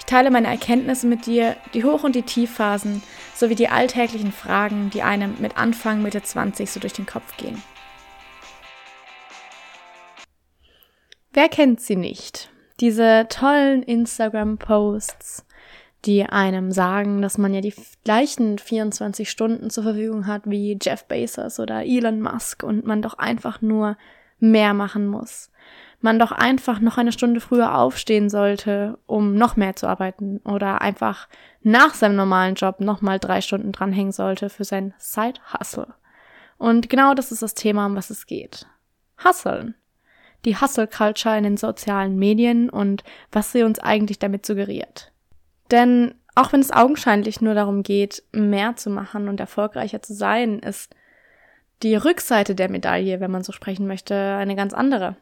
Ich teile meine Erkenntnisse mit dir, die Hoch- und die Tiefphasen, sowie die alltäglichen Fragen, die einem mit Anfang, Mitte 20 so durch den Kopf gehen. Wer kennt sie nicht? Diese tollen Instagram-Posts, die einem sagen, dass man ja die gleichen 24 Stunden zur Verfügung hat wie Jeff Bezos oder Elon Musk und man doch einfach nur mehr machen muss man doch einfach noch eine Stunde früher aufstehen sollte, um noch mehr zu arbeiten oder einfach nach seinem normalen Job nochmal drei Stunden dranhängen sollte für sein Side-Hustle. Und genau das ist das Thema, um was es geht. Hustlen. Die Hustle-Culture in den sozialen Medien und was sie uns eigentlich damit suggeriert. Denn auch wenn es augenscheinlich nur darum geht, mehr zu machen und erfolgreicher zu sein, ist die Rückseite der Medaille, wenn man so sprechen möchte, eine ganz andere.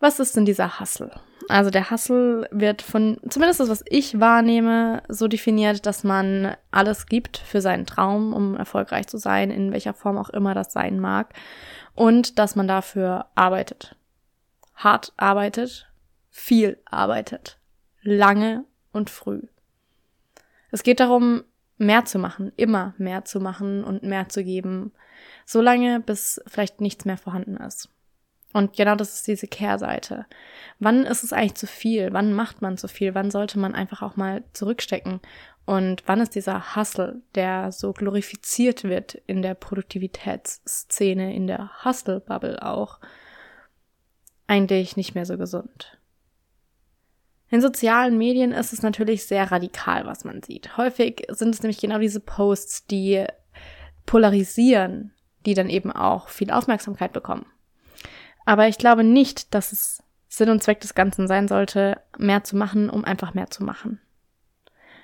Was ist denn dieser Hustle? Also der Hustle wird von, zumindest das, was ich wahrnehme, so definiert, dass man alles gibt für seinen Traum, um erfolgreich zu sein, in welcher Form auch immer das sein mag. Und dass man dafür arbeitet. Hart arbeitet, viel arbeitet. Lange und früh. Es geht darum, mehr zu machen, immer mehr zu machen und mehr zu geben, solange bis vielleicht nichts mehr vorhanden ist. Und genau das ist diese Kehrseite. Wann ist es eigentlich zu viel? Wann macht man zu viel? Wann sollte man einfach auch mal zurückstecken? Und wann ist dieser Hustle, der so glorifiziert wird in der Produktivitätsszene, in der Hustle-Bubble auch, eigentlich nicht mehr so gesund? In sozialen Medien ist es natürlich sehr radikal, was man sieht. Häufig sind es nämlich genau diese Posts, die polarisieren, die dann eben auch viel Aufmerksamkeit bekommen. Aber ich glaube nicht, dass es Sinn und Zweck des Ganzen sein sollte, mehr zu machen, um einfach mehr zu machen.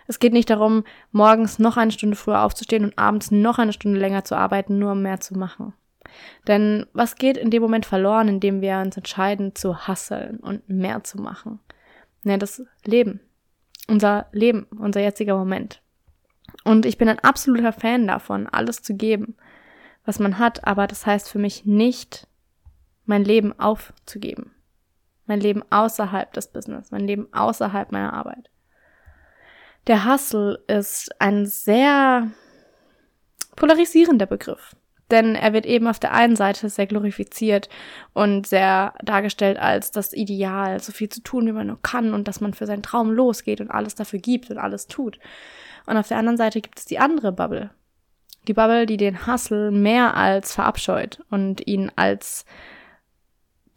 Es geht nicht darum, morgens noch eine Stunde früher aufzustehen und abends noch eine Stunde länger zu arbeiten, nur um mehr zu machen. Denn was geht in dem Moment verloren, indem wir uns entscheiden zu hasseln und mehr zu machen? Ne, das Leben. Unser Leben, unser jetziger Moment. Und ich bin ein absoluter Fan davon, alles zu geben, was man hat, aber das heißt für mich nicht, mein Leben aufzugeben. Mein Leben außerhalb des Business, mein Leben außerhalb meiner Arbeit. Der Hustle ist ein sehr polarisierender Begriff. Denn er wird eben auf der einen Seite sehr glorifiziert und sehr dargestellt als das Ideal, so viel zu tun, wie man nur kann und dass man für seinen Traum losgeht und alles dafür gibt und alles tut. Und auf der anderen Seite gibt es die andere Bubble. Die Bubble, die den Hustle mehr als verabscheut und ihn als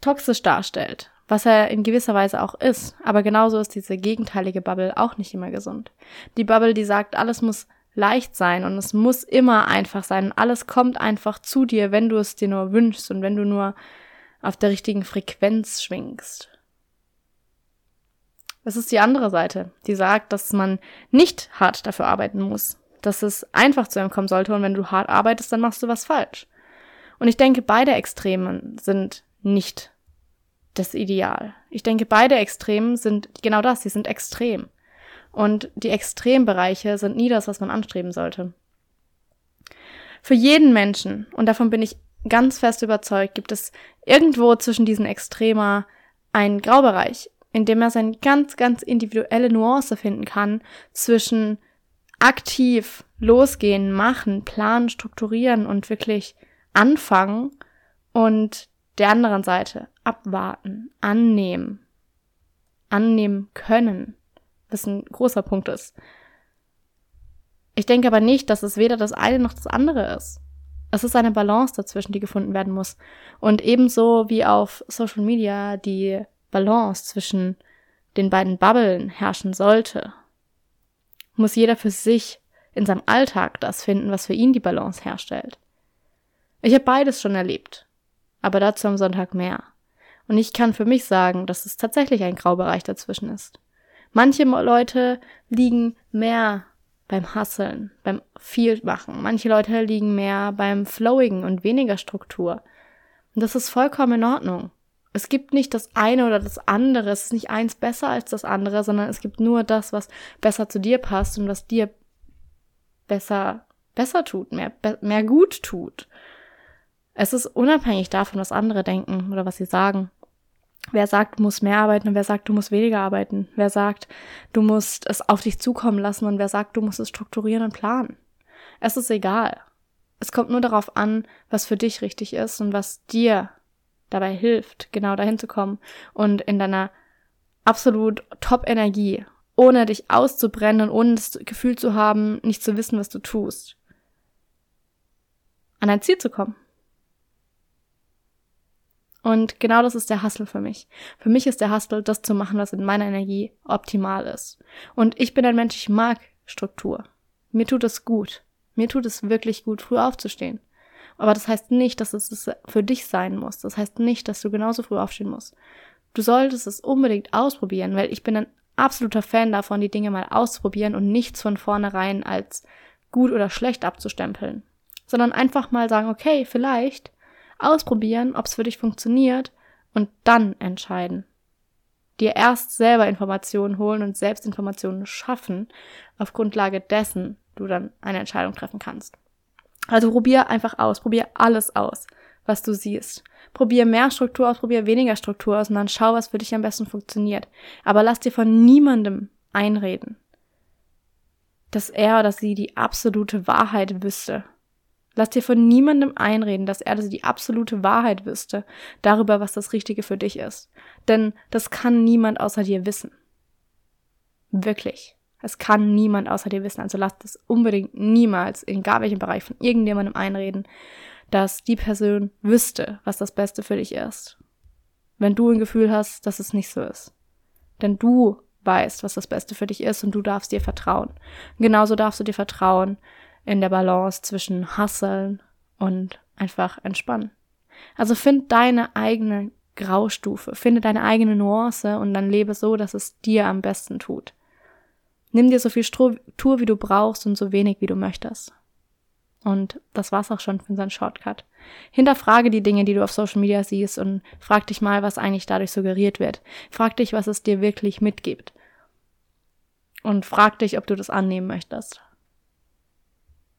toxisch darstellt, was er in gewisser Weise auch ist. Aber genauso ist diese gegenteilige Bubble auch nicht immer gesund. Die Bubble, die sagt, alles muss leicht sein und es muss immer einfach sein und alles kommt einfach zu dir, wenn du es dir nur wünschst und wenn du nur auf der richtigen Frequenz schwingst. Das ist die andere Seite, die sagt, dass man nicht hart dafür arbeiten muss, dass es einfach zu einem kommen sollte und wenn du hart arbeitest, dann machst du was falsch. Und ich denke, beide Extremen sind nicht das Ideal. Ich denke, beide Extremen sind genau das, sie sind extrem. Und die Extrembereiche sind nie das, was man anstreben sollte. Für jeden Menschen, und davon bin ich ganz fest überzeugt, gibt es irgendwo zwischen diesen Extremer einen Graubereich, in dem er seine ganz, ganz individuelle Nuance finden kann zwischen aktiv losgehen, machen, planen, strukturieren und wirklich anfangen und der anderen Seite abwarten, annehmen, annehmen können, was ein großer Punkt ist. Ich denke aber nicht, dass es weder das eine noch das andere ist. Es ist eine Balance dazwischen, die gefunden werden muss. Und ebenso wie auf Social Media die Balance zwischen den beiden Bubblen herrschen sollte, muss jeder für sich in seinem Alltag das finden, was für ihn die Balance herstellt. Ich habe beides schon erlebt aber dazu am Sonntag mehr. Und ich kann für mich sagen, dass es tatsächlich ein Graubereich dazwischen ist. Manche Leute liegen mehr beim Hasseln, beim viel machen. Manche Leute liegen mehr beim Flowigen und weniger Struktur. Und das ist vollkommen in Ordnung. Es gibt nicht das eine oder das andere. Es ist nicht eins besser als das andere, sondern es gibt nur das, was besser zu dir passt und was dir besser, besser tut, mehr, mehr gut tut. Es ist unabhängig davon, was andere denken oder was sie sagen. Wer sagt, du musst mehr arbeiten und wer sagt, du musst weniger arbeiten? Wer sagt, du musst es auf dich zukommen lassen und wer sagt, du musst es strukturieren und planen? Es ist egal. Es kommt nur darauf an, was für dich richtig ist und was dir dabei hilft, genau dahin zu kommen und in deiner absolut Top-Energie, ohne dich auszubrennen und ohne das Gefühl zu haben, nicht zu wissen, was du tust, an dein Ziel zu kommen. Und genau das ist der Hustle für mich. Für mich ist der Hustle, das zu machen, was in meiner Energie optimal ist. Und ich bin ein Mensch, ich mag Struktur. Mir tut es gut. Mir tut es wirklich gut, früh aufzustehen. Aber das heißt nicht, dass es für dich sein muss. Das heißt nicht, dass du genauso früh aufstehen musst. Du solltest es unbedingt ausprobieren, weil ich bin ein absoluter Fan davon, die Dinge mal auszuprobieren und nichts von vornherein als gut oder schlecht abzustempeln. Sondern einfach mal sagen, okay, vielleicht ausprobieren, ob es für dich funktioniert und dann entscheiden. Dir erst selber Informationen holen und selbst Informationen schaffen, auf Grundlage dessen du dann eine Entscheidung treffen kannst. Also probier einfach aus, probier alles aus, was du siehst. Probier mehr Struktur aus, probier weniger Struktur aus und dann schau, was für dich am besten funktioniert. Aber lass dir von niemandem einreden, dass er oder sie die absolute Wahrheit wüsste Lass dir von niemandem einreden, dass er die absolute Wahrheit wüsste darüber, was das Richtige für dich ist. Denn das kann niemand außer dir wissen. Wirklich. Es kann niemand außer dir wissen. Also lass das unbedingt niemals, in gar welchem Bereich, von irgendjemandem einreden, dass die Person wüsste, was das Beste für dich ist. Wenn du ein Gefühl hast, dass es nicht so ist. Denn du weißt, was das Beste für dich ist und du darfst dir vertrauen. genauso darfst du dir vertrauen, in der Balance zwischen Hasseln und einfach entspannen. Also find deine eigene Graustufe, finde deine eigene Nuance und dann lebe so, dass es dir am besten tut. Nimm dir so viel Struktur, wie du brauchst und so wenig, wie du möchtest. Und das war's auch schon für unseren Shortcut. Hinterfrage die Dinge, die du auf Social Media siehst und frag dich mal, was eigentlich dadurch suggeriert wird. Frag dich, was es dir wirklich mitgibt. Und frag dich, ob du das annehmen möchtest.